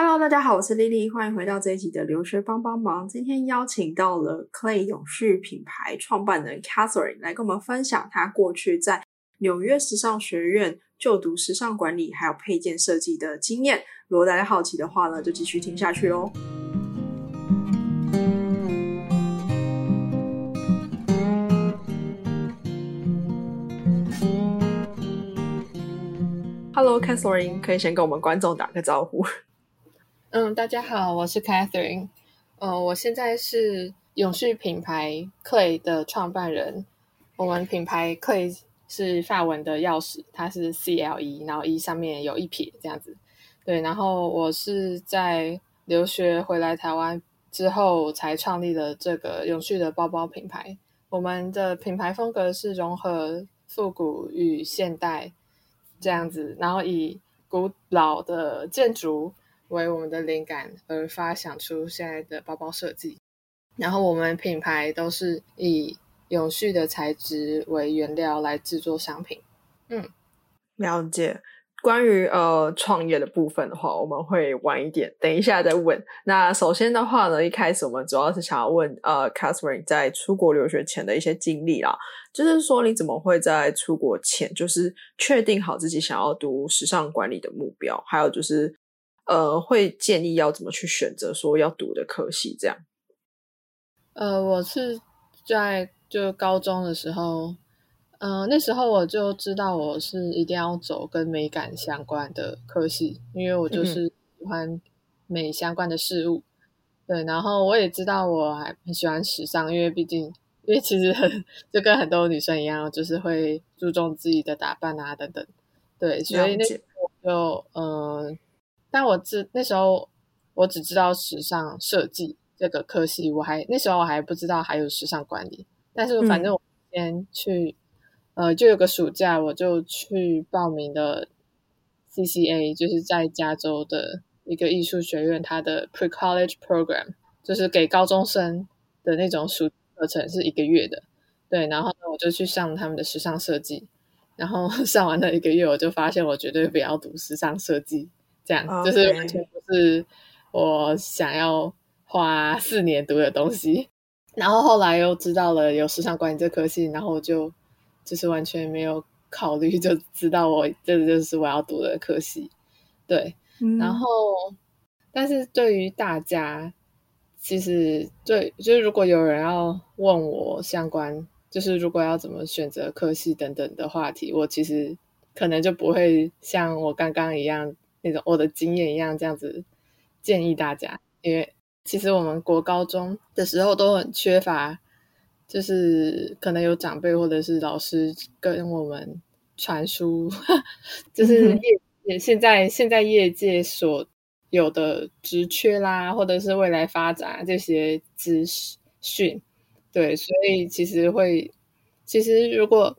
Hello，大家好，我是丽丽，欢迎回到这一集的留学帮帮忙。今天邀请到了 Clay 永续品牌创办人 Catherine 来跟我们分享她过去在纽约时尚学院就读时尚管理还有配件设计的经验。如果大家好奇的话呢，就继续听下去哦。Hello，Catherine，可以先跟我们观众打个招呼。嗯，大家好，我是 Catherine。呃，我现在是永续品牌 Clay 的创办人。我们品牌 Clay 是法文的钥匙，它是 C L E，然后 E 上面有一撇这样子。对，然后我是在留学回来台湾之后才创立了这个永续的包包品牌。我们的品牌风格是融合复古与现代这样子，然后以古老的建筑。为我们的灵感而发想出现在的包包设计，然后我们品牌都是以永续的材质为原料来制作商品。嗯，了解。关于呃创业的部分的话，我们会晚一点，等一下再问。那首先的话呢，一开始我们主要是想要问呃，Catherine 在出国留学前的一些经历啦，就是说你怎么会在出国前就是确定好自己想要读时尚管理的目标，还有就是。呃，会建议要怎么去选择说要读的科系这样。呃，我是在就高中的时候，嗯，那时候我就知道我是一定要走跟美感相关的科系，因为我就是喜欢美相关的事物。对，然后我也知道我还很喜欢时尚，因为毕竟，因为其实很就跟很多女生一样，就是会注重自己的打扮啊等等。对，所以那我就嗯。但我知那时候我只知道时尚设计这个科系，我还那时候我还不知道还有时尚管理。但是反正我先去，呃，就有个暑假，我就去报名的 CCA，就是在加州的一个艺术学院，它的 Pre College Program，就是给高中生的那种暑课程，是一个月的。对，然后呢，我就去上他们的时尚设计，然后 上完了一个月，我就发现我绝对不要读时尚设计。这样就是完全不是我想要花四年读的东西，然后后来又知道了有时尚管理这科系，然后就就是完全没有考虑，就知道我这就是我要读的科系。对，然后但是对于大家，其实对就是如果有人要问我相关，就是如果要怎么选择科系等等的话题，我其实可能就不会像我刚刚一样。那种我的经验一样，这样子建议大家，因为其实我们国高中的时候都很缺乏，就是可能有长辈或者是老师跟我们传输，就是业现在现在业界所有的职缺啦，或者是未来发展这些资讯，对，所以其实会，其实如果。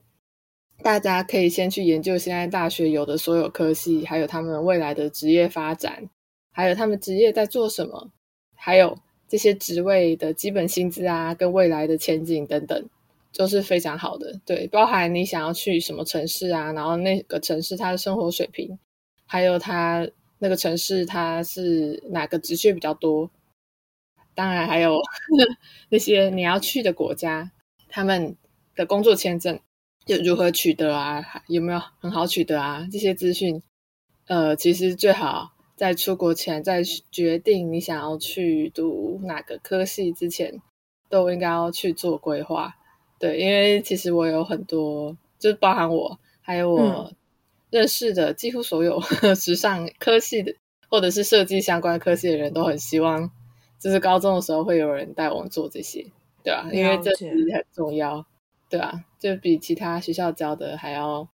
大家可以先去研究现在大学有的所有科系，还有他们未来的职业发展，还有他们职业在做什么，还有这些职位的基本薪资啊，跟未来的前景等等，都是非常好的。对，包含你想要去什么城市啊，然后那个城市它的生活水平，还有它那个城市它是哪个职缺比较多，当然还有 那些你要去的国家，他们的工作签证。就如何取得啊？有没有很好取得啊？这些资讯，呃，其实最好在出国前，在决定你想要去读哪个科系之前，都应该要去做规划。对，因为其实我有很多，就包含我，还有我认识的几乎所有 时尚科系的，或者是设计相关科系的人都很希望，就是高中的时候会有人带我们做这些，对吧？因为这其实很重要。对啊，就比其他学校教的还要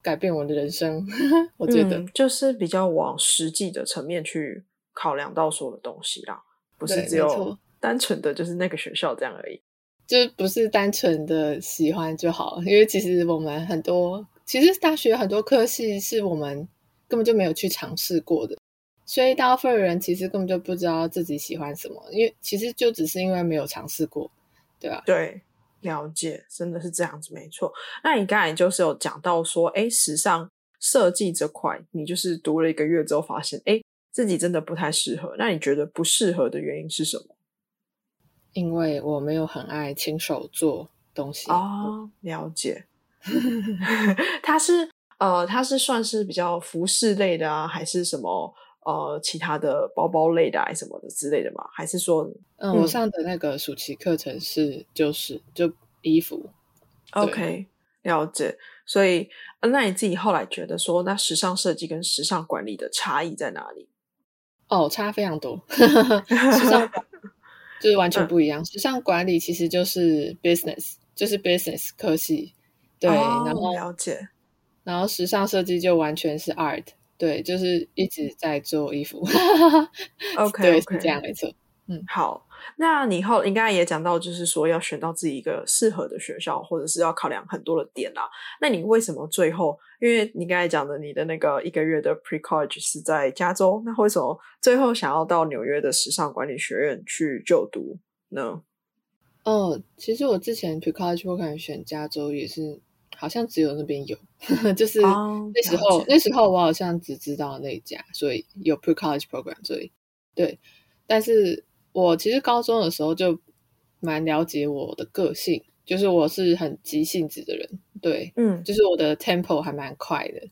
改变我的人生，我觉得就是比较往实际的层面去考量到所有的东西啦，不是只有单纯的就是那个学校这样而已，就不是单纯的喜欢就好，因为其实我们很多，其实大学很多科系是我们根本就没有去尝试过的，所以大部分人其实根本就不知道自己喜欢什么，因为其实就只是因为没有尝试过，对吧？对。了解，真的是这样子，没错。那你刚才就是有讲到说，哎，时尚设计这块，你就是读了一个月之后发现，哎，自己真的不太适合。那你觉得不适合的原因是什么？因为我没有很爱亲手做东西哦，了解。它是呃，它是算是比较服饰类的啊，还是什么呃其他的包包类的，还是什么的之类的吗？还是说，嗯，我上的那个暑期课程是就是就衣服。OK，了解。所以，那你自己后来觉得说，那时尚设计跟时尚管理的差异在哪里？哦，差非常多。时尚 就是完全不一样。时尚管理其实就是 business，就是 business 科系。对，然后了解。然后时尚设计就完全是 art，对，就是一直在做衣服。OK，对，是这样没错。嗯，好。那你后应该也讲到，就是说要选到自己一个适合的学校，或者是要考量很多的点啦。那你为什么最后？因为你刚才讲的你的那个一个月的 pre college 是在加州，那为什么最后想要到纽约的时尚管理学院去就读呢？嗯，其实我之前 pre college 我可能选加州也是，好像只有那边有，就是那时候那时候我好像只知道那家，所以有 pre college program，所以对，但是。我其实高中的时候就蛮了解我的个性，就是我是很急性子的人，对，嗯，就是我的 tempo 还蛮快的，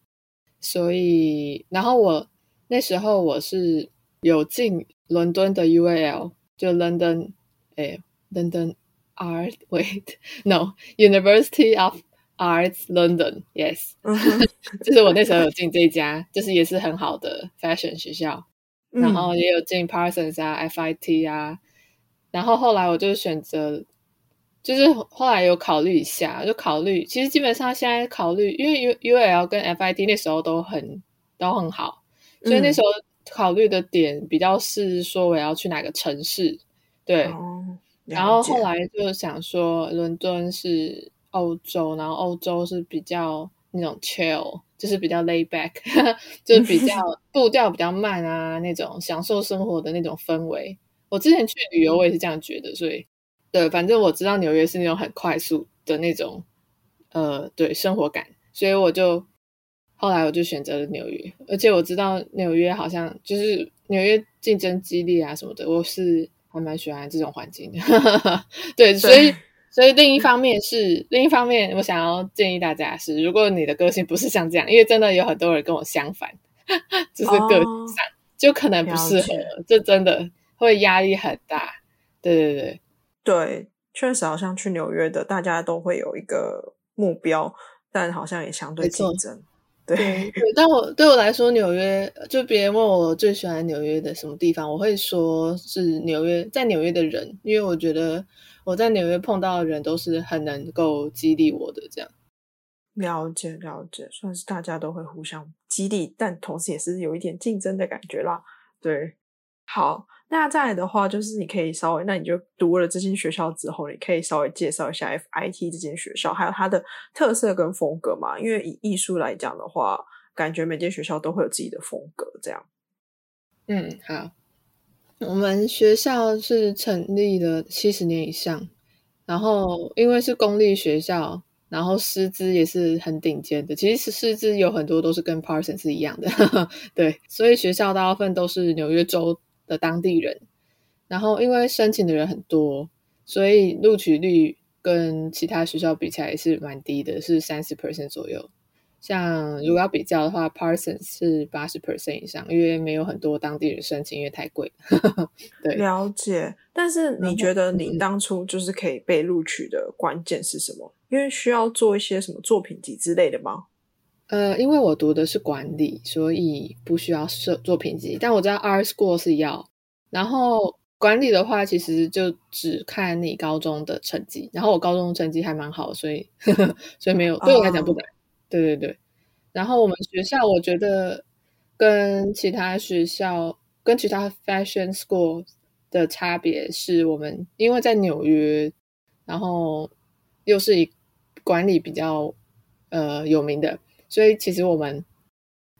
所以，然后我那时候我是有进伦敦的 UAL，就 London，哎，London Art，Wait，No University of Arts London，Yes，就 是我那时候有进这家，就是也是很好的 fashion 学校。然后也有进 Parsons 啊，FIT 啊，然后后来我就选择，就是后来有考虑一下，就考虑，其实基本上现在考虑，因为 U UL 跟 FIT 那时候都很都很好，所以那时候考虑的点比较是说我要去哪个城市，对，然后后来就想说伦敦是欧洲，然后欧洲是比较那种 chill。就是比较 lay back，就是比较步调比较慢啊，那种享受生活的那种氛围。我之前去旅游，我也是这样觉得。所以，对，反正我知道纽约是那种很快速的那种，呃，对生活感。所以我就后来我就选择了纽约，而且我知道纽约好像就是纽约竞争激烈啊什么的，我是还蛮喜欢这种环境的。对，所以。所以另一方面是，另一方面，我想要建议大家是，如果你的个性不是像这样，因为真的有很多人跟我相反，就是个性上就可能不适合，这真的会压力很大。对对对对，确实好像去纽约的，大家都会有一个目标，但好像也相对竞争。对，但我对我来说，纽约就别人问我最喜欢纽约的什么地方，我会说是纽约，在纽约的人，因为我觉得。我在纽约碰到的人都是很能够激励我的，这样了解了解，算是大家都会互相激励，但同时也是有一点竞争的感觉啦。对，好，那再来的话，就是你可以稍微，那你就读了这间学校之后，你可以稍微介绍一下 FIT 这间学校，还有它的特色跟风格嘛？因为以艺术来讲的话，感觉每间学校都会有自己的风格，这样。嗯，好。我们学校是成立了七十年以上，然后因为是公立学校，然后师资也是很顶尖的。其实师资有很多都是跟 Parson 是一样的，对，所以学校大部分都是纽约州的当地人。然后因为申请的人很多，所以录取率跟其他学校比起来也是蛮低的，是三十 percent 左右。像如果要比较的话，Parsons 是八十 percent 以上，因为没有很多当地人申请，因为太贵。对，了解。但是你觉得你当初就是可以被录取的关键是什么？因为需要做一些什么作品集之类的吗？呃，因为我读的是管理，所以不需要设作品集。但我知道 Art School 是要。然后管理的话，其实就只看你高中的成绩。然后我高中成绩还蛮好，所以 所以没有对我来讲不难。对对对，然后我们学校我觉得跟其他学校、跟其他 fashion school 的差别是我们因为在纽约，然后又是以管理比较呃有名的，所以其实我们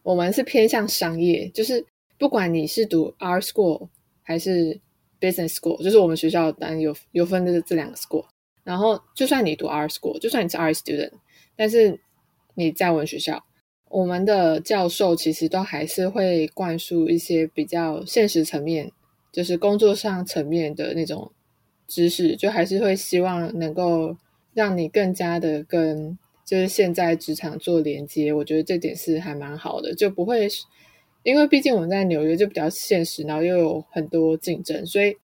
我们是偏向商业，就是不管你是读 art school 还是 business school，就是我们学校当然有有分的这两个 school，然后就算你读 R school，就算你是 R student，但是你在我们学校，我们的教授其实都还是会灌输一些比较现实层面，就是工作上层面的那种知识，就还是会希望能够让你更加的跟就是现在职场做连接。我觉得这点是还蛮好的，就不会因为毕竟我们在纽约就比较现实，然后又有很多竞争，所以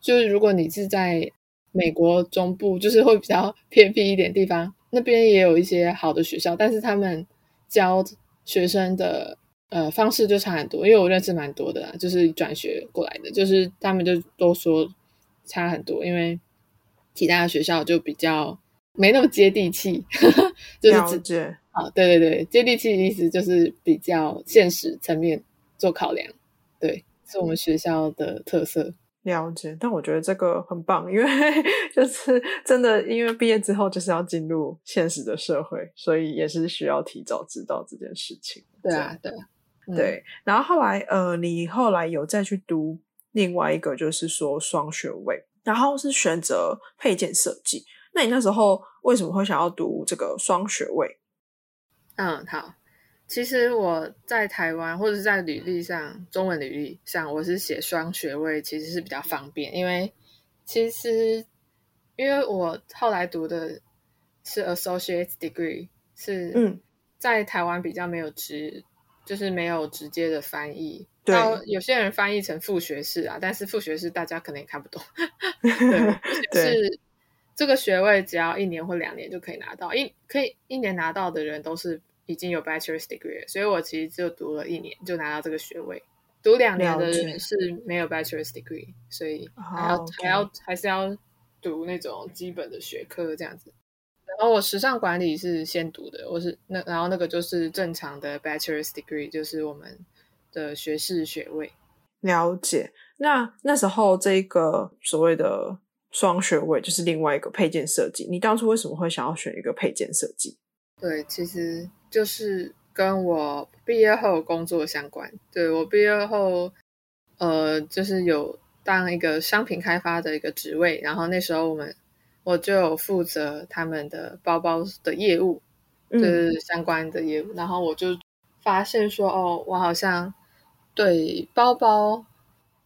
就是如果你是在美国中部，就是会比较偏僻一点地方，那边也有一些好的学校，但是他们教学生的呃方式就差很多。因为我认识蛮多的，就是转学过来的，就是他们就都说差很多，因为其他的学校就比较没那么接地气，就是直接啊，对对对，接地气的意思就是比较现实层面做考量，对，是我们学校的特色。了解，但我觉得这个很棒，因为 就是真的，因为毕业之后就是要进入现实的社会，所以也是需要提早知道这件事情。对啊，对，对。然后后来，呃，你后来有再去读另外一个，就是说双学位，然后是选择配件设计。那你那时候为什么会想要读这个双学位？嗯，好。其实我在台湾或者是在履历上，中文履历上，我是写双学位，其实是比较方便。因为其实因为我后来读的是 associate degree，是嗯，在台湾比较没有直，就是没有直接的翻译。对，有些人翻译成副学士啊，但是副学士大家可能也看不懂。对，是这个学位只要一年或两年就可以拿到，一可以一年拿到的人都是。已经有 bachelor's degree，所以我其实就读了一年就拿到这个学位。读两年的人是没有 bachelor's degree，所以还要还要还是要读那种基本的学科这样子。然后我时尚管理是先读的，我是那然后那个就是正常的 bachelor's degree，就是我们的学士学位。了解。那那时候这个所谓的双学位就是另外一个配件设计。你当初为什么会想要选一个配件设计？对，其实。就是跟我毕业后工作相关。对我毕业后，呃，就是有当一个商品开发的一个职位，然后那时候我们我就有负责他们的包包的业务，就是相关的业务。然后我就发现说，哦，我好像对包包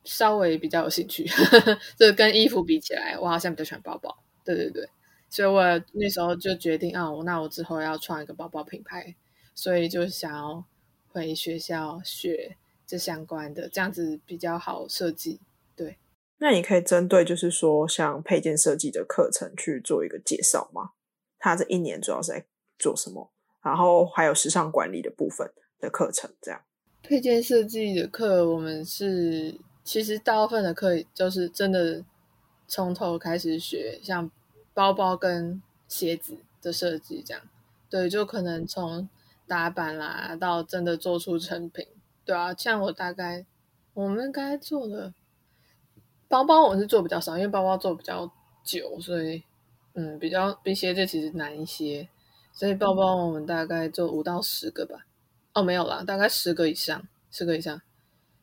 稍微比较有兴趣，就跟衣服比起来，我好像比较喜欢包包。对对对。所以我那时候就决定啊，那我之后要创一个包包品牌，所以就想要回学校学这相关的，这样子比较好设计。对，那你可以针对就是说像配件设计的课程去做一个介绍吗？他这一年主要是在做什么？然后还有时尚管理的部分的课程，这样。配件设计的课，我们是其实大部分的课就是真的从头开始学，像。包包跟鞋子的设计，这样对，就可能从打板啦到真的做出成品，对啊。像我大概我们该做的包包，我是做比较少，因为包包做比较久，所以嗯，比较比鞋子其实难一些。所以包包我们大概做五到十个吧。哦，没有啦，大概十个以上，十个以上。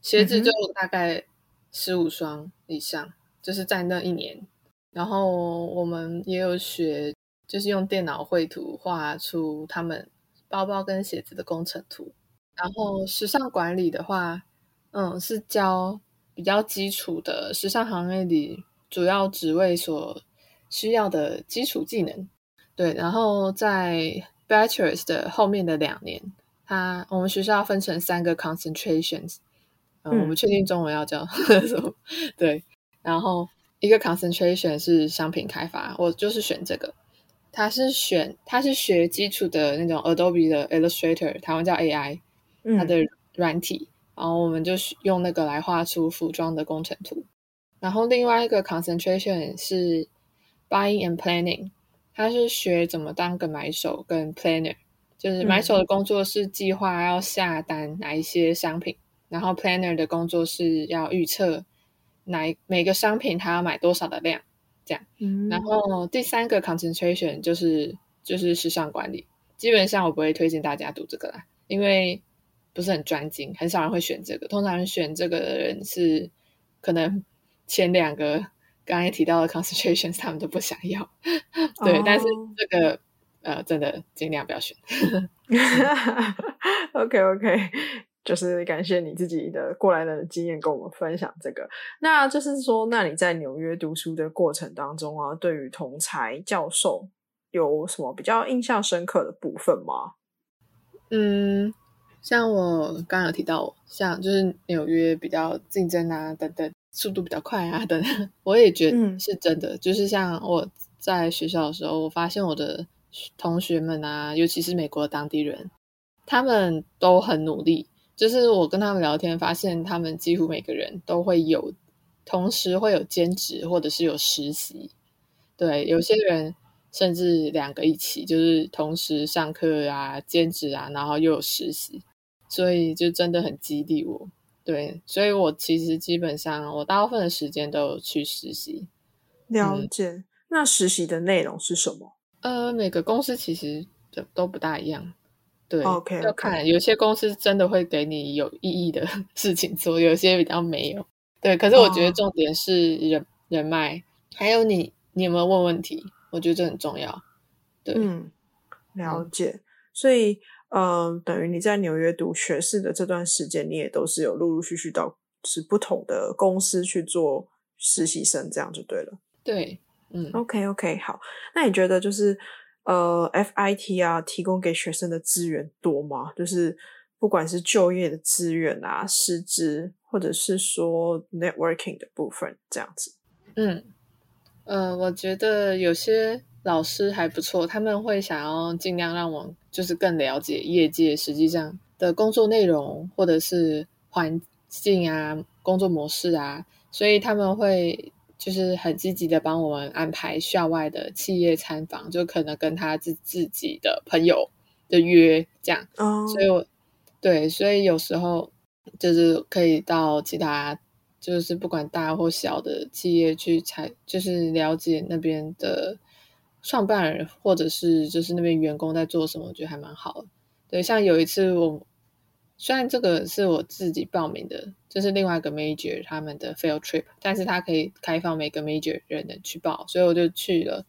鞋子就大概十五双以上，就是在那一年。然后我们也有学，就是用电脑绘图画出他们包包跟鞋子的工程图。然后时尚管理的话，嗯，是教比较基础的时尚行业里主要职位所需要的基础技能。对，然后在 bachelor's 的后面的两年，它我们学校分成三个 concentrations，嗯，我们确定中文要叫 什么？对，然后。一个 concentration 是商品开发，我就是选这个。他是选，他是学基础的那种 Adobe 的 Illustrator，台湾叫 AI，它的软体。然后我们就用那个来画出服装的工程图。然后另外一个 concentration 是 buying and planning，他是学怎么当个买手跟 planner，就是买手的工作是计划要下单哪一些商品，然后 planner 的工作是要预测。哪每个商品他要买多少的量，这样。然后第三个 concentration 就是就是时尚管理。基本上我不会推荐大家读这个啦，因为不是很专精，很少人会选这个。通常选这个的人是可能前两个刚才提到的 concentration 他们都不想要。对，但是这个呃真的尽量不要选。OK OK，就是感谢你自己的过来人的经验跟我们分享这个。那就是说，那你在纽约读书的过程当中啊，对于同才教授有什么比较印象深刻的部分吗？嗯，像我刚刚有提到，像就是纽约比较竞争啊，等等，速度比较快啊，等等，我也觉得是真的。就是像我在学校的时候，我发现我的同学们啊，尤其是美国当地人，他们都很努力。就是我跟他们聊天，发现他们几乎每个人都会有，同时会有兼职或者是有实习。对，有些人。甚至两个一起，就是同时上课啊、兼职啊，然后又有实习，所以就真的很激励我。对，所以我其实基本上我大部分的时间都有去实习。了解，那实习的内容是什么？呃，每个公司其实都都不大一样。对，OK，要看有些公司真的会给你有意义的 事情做，有些比较没有。对，可是我觉得重点是人人脉，还有你你有没有问问题？我觉得这很重要，对，嗯，了解。所以，嗯，等于你在纽约读学士的这段时间，你也都是有陆陆续续到是不同的公司去做实习生，这样就对了。对，嗯，OK，OK，好。那你觉得就是呃，FIT 啊，提供给学生的资源多吗？就是不管是就业的资源啊，师资，或者是说 networking 的部分，这样子。嗯。呃，我觉得有些老师还不错，他们会想要尽量让我就是更了解业界实际上的工作内容，或者是环境啊、工作模式啊，所以他们会就是很积极的帮我们安排校外的企业参访，就可能跟他自自己的朋友的约这样。哦，所以我对，所以有时候就是可以到其他。就是不管大或小的企业去采，就是了解那边的创办人或者是就是那边员工在做什么，我觉得还蛮好的。对，像有一次我虽然这个是我自己报名的，就是另外一个 major 他们的 field trip，但是他可以开放每个 major 人的去报，所以我就去了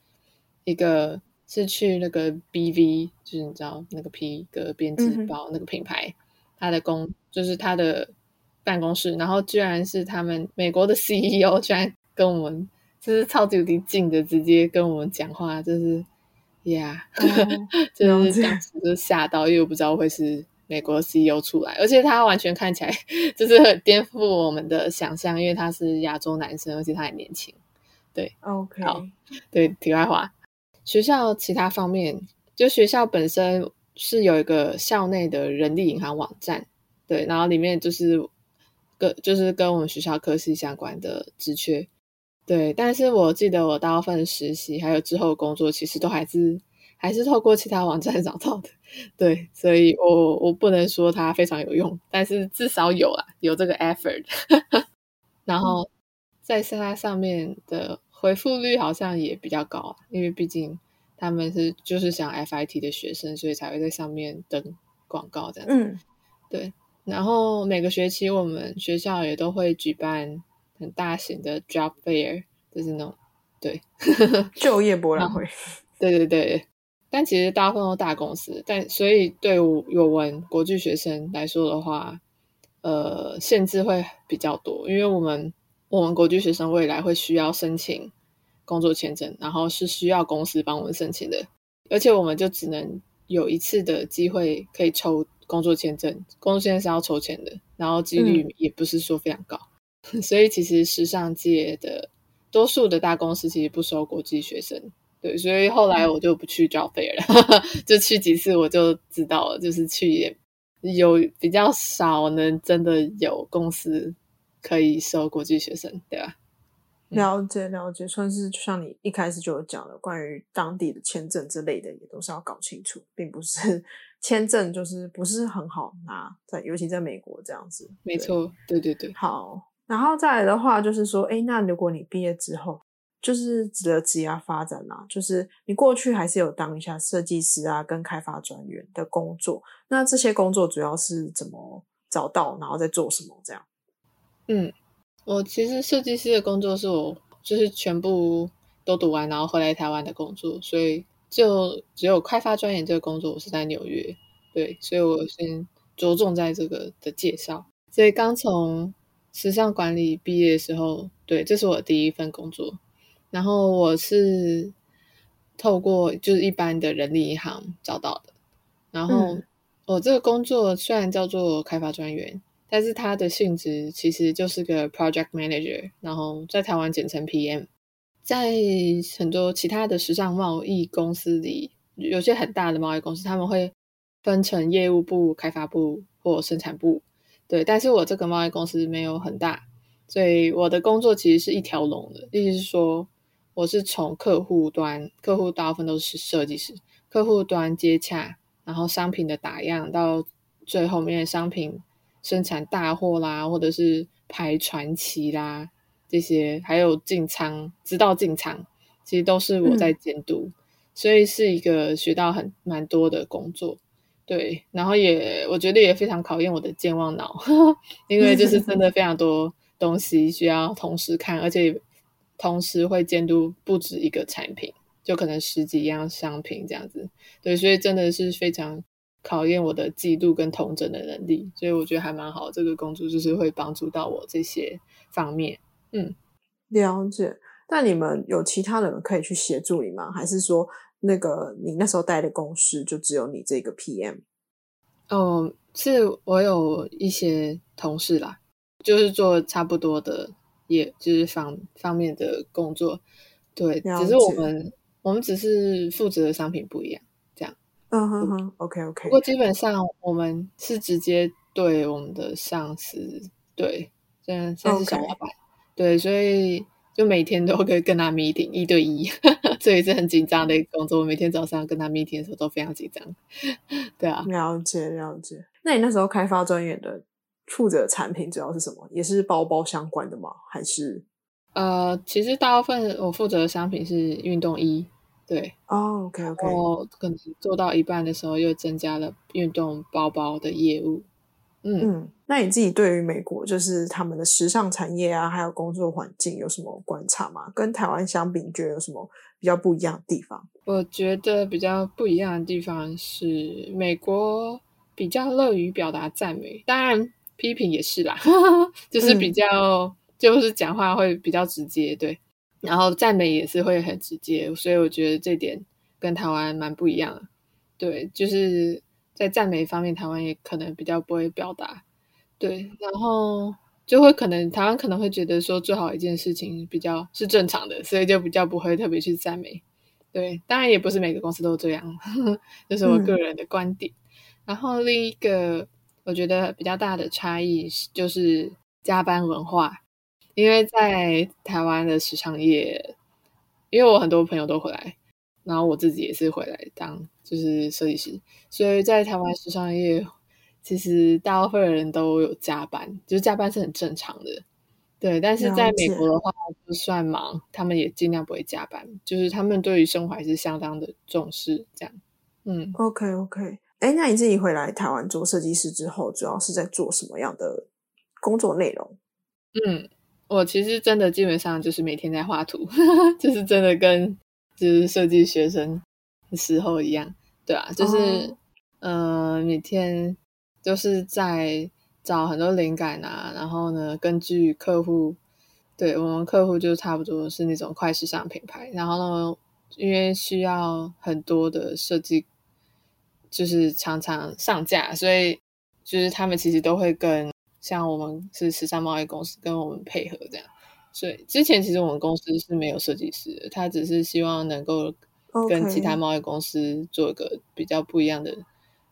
一个是去那个 BV，就是你知道那个皮革编织包那个品牌，他的工就是他的。办公室，然后居然是他们美国的 CEO，居然跟我们就是超级无敌近的，直接跟我们讲话，就是呀，就是当时就吓到，因为我不知道会是美国 CEO 出来，而且他完全看起来 就是很颠覆我们的想象，因为他是亚洲男生，而且他很年轻。对，OK，好，对，题外话，学校其他方面，就学校本身是有一个校内的人力银行网站，对，然后里面就是。跟就是跟我们学校科系相关的职缺，对，但是我记得我大部分实习还有之后工作，其实都还是还是透过其他网站 找到的，对，所以我我不能说它非常有用，但是至少有啊，有这个 effort，然后在它上面的回复率好像也比较高，因为毕竟他们是就是想 FIT 的学生，所以才会在上面登广告这样，嗯，对。然后每个学期我们学校也都会举办很大型的 job fair，就是那种对 就业博览会。对对对，但其实大部分都大公司，但所以对我有文国际学生来说的话，呃，限制会比较多，因为我们我们国际学生未来会需要申请工作签证，然后是需要公司帮我们申请的，而且我们就只能有一次的机会可以抽。工作签证，工作签证是要抽签的，然后几率也不是说非常高，所以其实时尚界的多数的大公司其实不收国际学生，对，所以后来我就不去交费了，就去几次我就知道了，就是去也有比较少能真的有公司可以收国际学生，对吧？了解了解，算是就像你一开始就有讲的，关于当地的签证之类的，也都是要搞清楚，并不是签证就是不是很好拿，在尤其在美国这样子。没错，对对对。好，然后再来的话，就是说，哎，那如果你毕业之后，就是值得职业发展啊，就是你过去还是有当一下设计师啊，跟开发专员的工作，那这些工作主要是怎么找到，然后在做什么这样？嗯。我其实设计师的工作是我就是全部都读完，然后回来台湾的工作，所以就只有开发专员这个工作我是在纽约，对，所以我先着重在这个的介绍。所以刚从时尚管理毕业的时候，对，这是我第一份工作。然后我是透过就是一般的人力银行找到的。然后我这个工作虽然叫做开发专员，但是它的性质其实就是个 project manager，然后在台湾简称 PM。在很多其他的时尚贸易公司里，有些很大的贸易公司，他们会分成业务部、开发部或生产部。对，但是我这个贸易公司没有很大，所以我的工作其实是一条龙的。意思是说，我是从客户端，客户大部分都是设计师，客户端接洽，然后商品的打样，到最后面商品生产大货啦，或者是排传奇啦。这些还有进仓，直到进仓，其实都是我在监督，所以是一个学到很蛮多的工作，对，然后也我觉得也非常考验我的健忘脑，因为就是真的非常多东西需要同时看，而且同时会监督不止一个产品，就可能十几样商品这样子，对，所以真的是非常考验我的记录跟统整的能力，所以我觉得还蛮好，这个工作就是会帮助到我这些方面。嗯，了解。那你们有其他人可以去协助你吗？还是说，那个你那时候带的公司就只有你这个 PM？哦，是我有一些同事啦，就是做差不多的，也就是方方面的工作。对，只是我们我们只是负责的商品不一样，这样。嗯哼哼，OK OK。不过基本上我们是直接对我们的上司，对，这样算是小老板。对，所以就每天都会跟他 meeting 一对一，这也是很紧张的一个工作。我每天早上跟他 meeting 的时候都非常紧张。对啊，了解了解。那你那时候开发专员的负责产品主要是什么？也是包包相关的吗？还是？呃，其实大部分我负责的商品是运动衣。对，哦，OK OK。然后可能做到一半的时候，又增加了运动包包的业务。嗯，那你自己对于美国就是他们的时尚产业啊，还有工作环境有什么观察吗？跟台湾相比，你觉得有什么比较不一样的地方？我觉得比较不一样的地方是，美国比较乐于表达赞美，当然批评也是啦，就是比较就是讲话会比较直接，对，然后赞美也是会很直接，所以我觉得这点跟台湾蛮不一样的，对，就是。在赞美方面，台湾也可能比较不会表达，对，然后就会可能台湾可能会觉得说做好一件事情比较是正常的，所以就比较不会特别去赞美，对，当然也不是每个公司都这样，这是我个人的观点。然后另一个我觉得比较大的差异就是加班文化，因为在台湾的时尚业，因为我很多朋友都回来。然后我自己也是回来当就是设计师，所以在台湾时尚业，其实大部分人都有加班，就是加班是很正常的，对。但是在美国的话，就算忙，他们也尽量不会加班，就是他们对于生活还是相当的重视。这样，嗯，OK OK。哎，那你自己回来台湾做设计师之后，主要是在做什么样的工作内容？嗯，我其实真的基本上就是每天在画图，就是真的跟。就是设计学生的时候一样，对啊，就是呃，每天就是在找很多灵感啊，然后呢，根据客户，对我们客户就差不多是那种快时尚品牌，然后呢，因为需要很多的设计，就是常常上架，所以就是他们其实都会跟像我们是时尚贸易公司跟我们配合这样。所以之前其实我们公司是没有设计师的，他只是希望能够跟其他贸易公司做一个比较不一样的，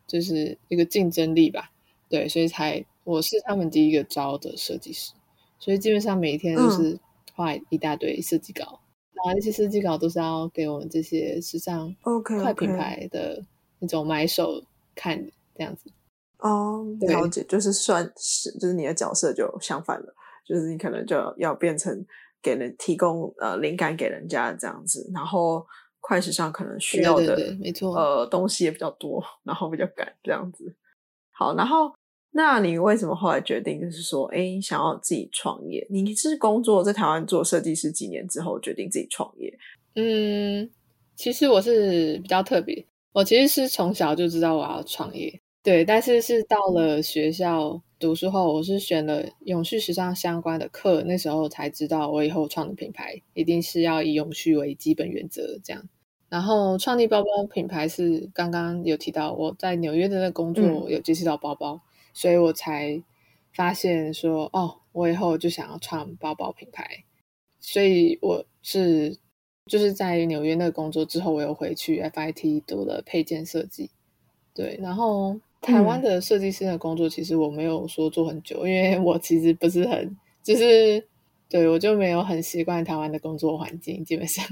就是一个竞争力吧。对，所以才我是他们第一个招的设计师，所以基本上每一天都是画一大堆设计稿，然后那些设计稿都是要给我们这些时尚快品牌的那种买手看这样子。哦，了解，就是算是就是你的角色就相反了。就是你可能就要变成给人提供呃灵感给人家这样子，然后快时尚可能需要的没错呃东西也比较多，然后比较赶这样子。好，然后那你为什么后来决定就是说，哎，想要自己创业？你是工作在台湾做设计师几年之后决定自己创业？嗯，其实我是比较特别，我其实是从小就知道我要创业，对，但是是到了学校读书后，我是选了永续时尚相关的课，那时候才知道我以后创的品牌一定是要以永续为基本原则这样。然后创立包包品牌是刚刚有提到我在纽约的那工作有接触到包包，所以我才发现说哦，我以后就想要创包包品牌。所以我是就是在纽约那个工作之后，我又回去 FIT 读了配件设计。对，然后台湾的设计师的工作其实我没有说做很久，因为我其实不是很就是对我就没有很习惯台湾的工作环境，基本上，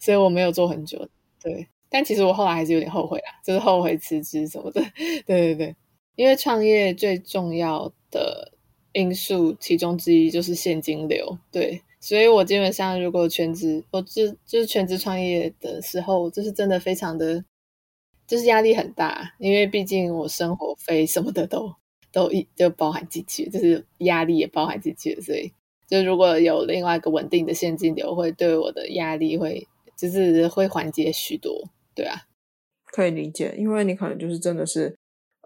所以我没有做很久。对，但其实我后来还是有点后悔啦，就是后悔辞职什么的。对对对，因为创业最重要的因素其中之一就是现金流。对，所以我基本上如果全职，我就就是全职创业的时候，就是真的非常的，就是压力很大，因为毕竟我生活费什么的都都一就包含进去，就是压力也包含进去，所以就如果有另外一个稳定的现金流，会对我的压力会。就是会缓解许多，对啊，可以理解，因为你可能就是真的是，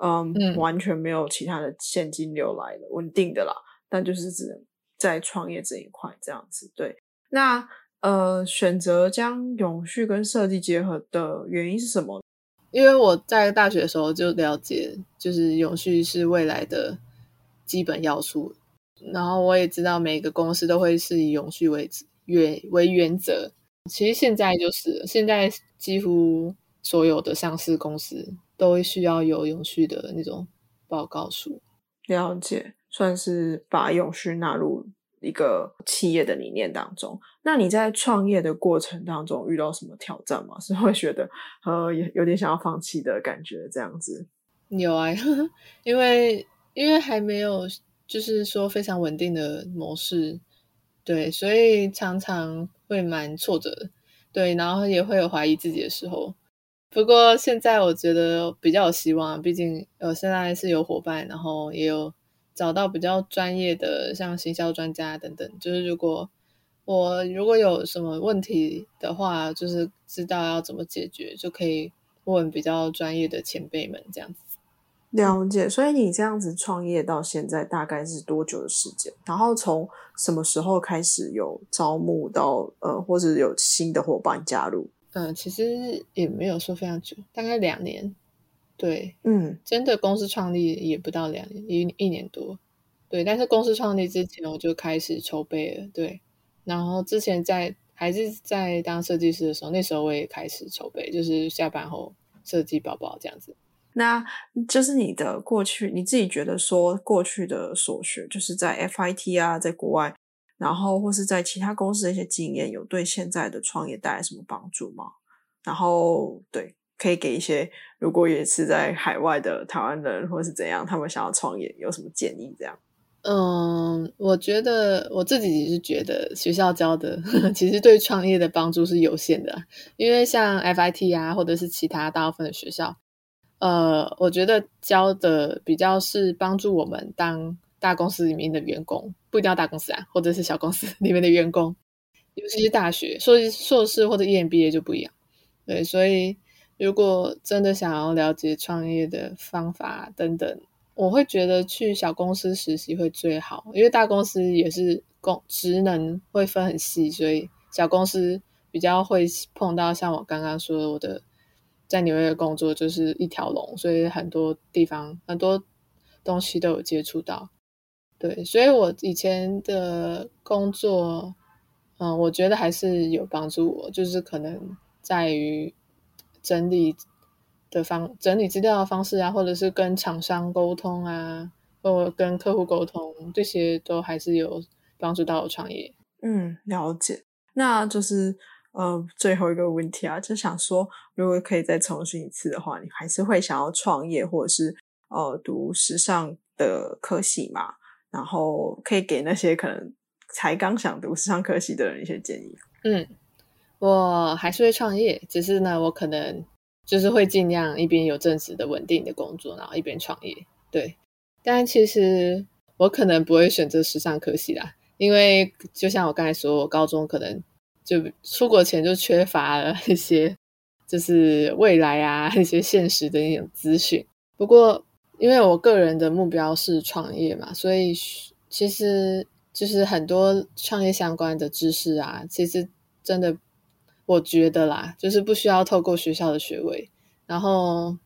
嗯，完全没有其他的现金流来的稳定的啦，但就是只能在创业这一块这样子。对，那呃，选择将永续跟设计结合的原因是什么？因为我在大学的时候就了解，就是永续是未来的基本要素，然后我也知道每个公司都会是以永续为原为原则。其实现在就是，现在几乎所有的上市公司都需要有永续的那种报告书。了解，算是把永续纳入一个企业的理念当中。那你在创业的过程当中遇到什么挑战吗？是会觉得呃有有点想要放弃的感觉这样子？有啊，因为因为还没有就是说非常稳定的模式。对，所以常常会蛮挫折，对，然后也会有怀疑自己的时候。不过现在我觉得比较有希望，毕竟呃现在是有伙伴，然后也有找到比较专业的像行销专家等等。就是如果我如果有什么问题的话，就是知道要怎么解决，就可以问比较专业的前辈们这样子。了解，所以你这样子创业到现在大概是多久的时间？然后从什么时候开始有招募到呃，或者有新的伙伴加入？嗯，其实也没有说非常久，大概两年。对，嗯，真的公司创立也不到两年，一一年多。对，但是公司创立之前我就开始筹备了。对，然后之前在还是在当设计师的时候，那时候我也开始筹备，就是下班后设计包包这样子。那就是你的过去，你自己觉得说过去的所学，就是在 FIT 啊，在国外，然后或是在其他公司的一些经验，有对现在的创业带来什么帮助吗？然后对，可以给一些如果也是在海外的台湾人或是怎样，他们想要创业，有什么建议？这样？嗯，我觉得我自己是觉得学校教的 其实对创业的帮助是有限的，因为像 FIT 啊，或者是其他大部分的学校。呃，我觉得教的比较是帮助我们当大公司里面的员工，不一定要大公司啊，或者是小公司里面的员工，尤其是大学硕士硕士或者 EMBA 就不一样。对，所以如果真的想要了解创业的方法等等，我会觉得去小公司实习会最好，因为大公司也是工职能会分很细，所以小公司比较会碰到像我刚刚说我的。在纽约工作就是一条龙，所以很多地方很多东西都有接触到。对，所以我以前的工作，嗯，我觉得还是有帮助我，就是可能在于整理的方、整理资料的方式啊，或者是跟厂商沟通啊，或跟客户沟通，这些都还是有帮助到我创业。嗯，了解。那就是。呃，最后一个问题啊，就想说，如果可以再重新一次的话，你还是会想要创业，或者是呃读时尚的科系嘛？然后可以给那些可能才刚想读时尚科系的人一些建议。嗯，我还是会创业，只是呢，我可能就是会尽量一边有正职的稳定的工作，然后一边创业。对，但其实我可能不会选择时尚科系啦，因为就像我刚才说，我高中可能。就出国前就缺乏了一些，就是未来啊一些现实的那种资讯。不过因为我个人的目标是创业嘛，所以其实就是很多创业相关的知识啊，其实真的我觉得啦，就是不需要透过学校的学位，然后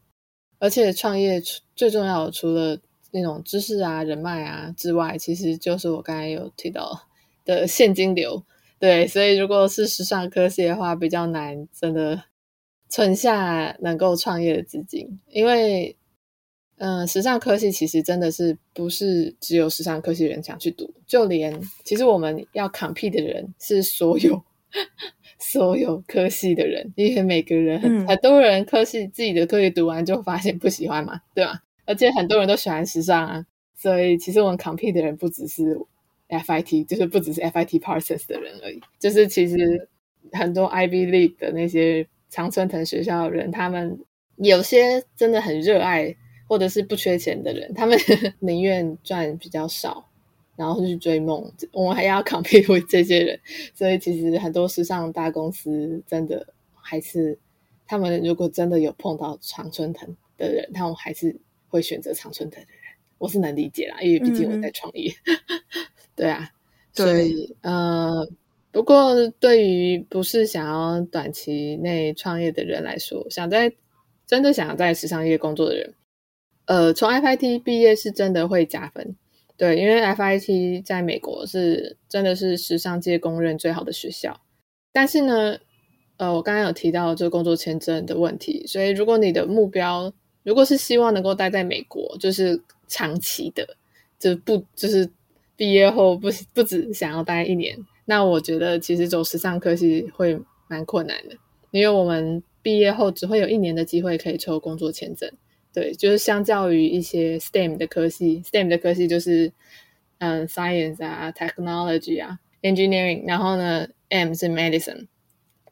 而且创业最重要的除了那种知识啊、人脉啊之外，其实就是我刚才有提到的现金流。对，所以如果是时尚科技的话，比较难真的存下能够创业的资金，因为。嗯，时尚科系其实真的是不是只有时尚科系人想去读，就连其实我们要 compete 的人是所有所有科系的人，因为每个人很很多人科系自己的科系读完就发现不喜欢嘛，对吧？而且很多人都喜欢时尚啊，所以其实我们 compete 的人不只是 FIT，就是不只是 FIT Parsons 的人而已，就是其实很多 Ivy League 的那些常春藤学校的人，他们有些真的很热爱。或者是不缺钱的人，他们 宁愿赚比较少，然后去追梦。我们还要 compete with 这些人，所以其实很多时尚大公司真的还是他们如果真的有碰到常春藤的人，他们还是会选择常春藤的人。我是能理解啦，因为毕竟我在创业。对啊，所以呃，不过对于不是想要短期内创业的人来说，想在真的想在时尚业工作的人。呃，从 FIT 毕业是真的会加分，对，因为 FIT 在美国是真的是时尚界公认最好的学校。但是呢，呃，我刚刚有提到这个工作签证的问题，所以如果你的目标如果是希望能够待在美国，就是长期的，就不就是毕业后不不止想要待一年，那我觉得其实走时尚科系会蛮困难的，因为我们毕业后只会有一年的机会可以抽工作签证。对，就是相较于一些 STEM 的科系，STEM 的科系就是嗯，science 啊，technology 啊，engineering，然后呢，M 是 medicine，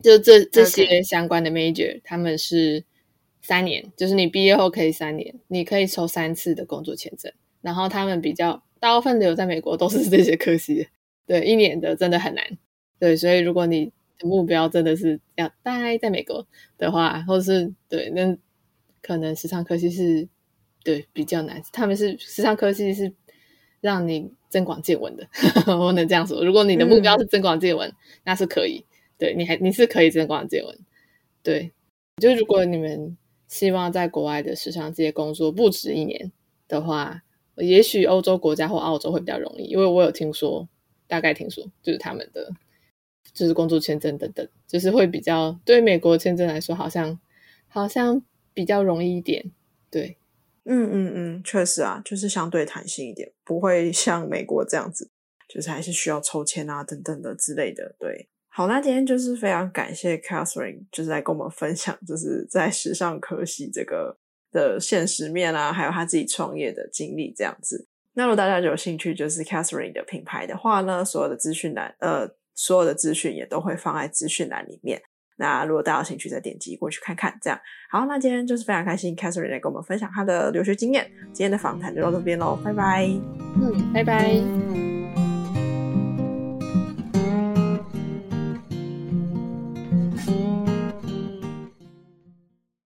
就这这些相关的 major，他们是三年，就是你毕业后可以三年，你可以抽三次的工作签证，然后他们比较大部分留在美国都是这些科系，对，一年的真的很难，对，所以如果你的目标真的是要待在美国的话，或是对那。可能时尚科技是对比较难，他们是时尚科技是让你增广见闻的，我能这样说。如果你的目标是增广见闻，那是可以，对你还你是可以增广见闻。对，就如果你们希望在国外的时尚界工作不止一年的话，也许欧洲国家或澳洲会比较容易，因为我有听说，大概听说就是他们的就是工作签证等等，就是会比较对美国签证来说，好像好像。比较容易一点，对，嗯嗯嗯，确实啊，就是相对弹性一点，不会像美国这样子，就是还是需要抽签啊等等的之类的。对，好，那今天就是非常感谢 Catherine，就是来跟我们分享，就是在时尚科系这个的现实面啊，还有他自己创业的经历这样子。那如果大家有兴趣，就是 Catherine 的品牌的话呢，所有的资讯栏，呃，所有的资讯也都会放在资讯栏里面。那如果大家有兴趣，再点击过去看看。这样好，那今天就是非常开心，Catherine 来跟我们分享她的留学经验。今天的访谈就到这边喽，拜拜。嗯，拜拜。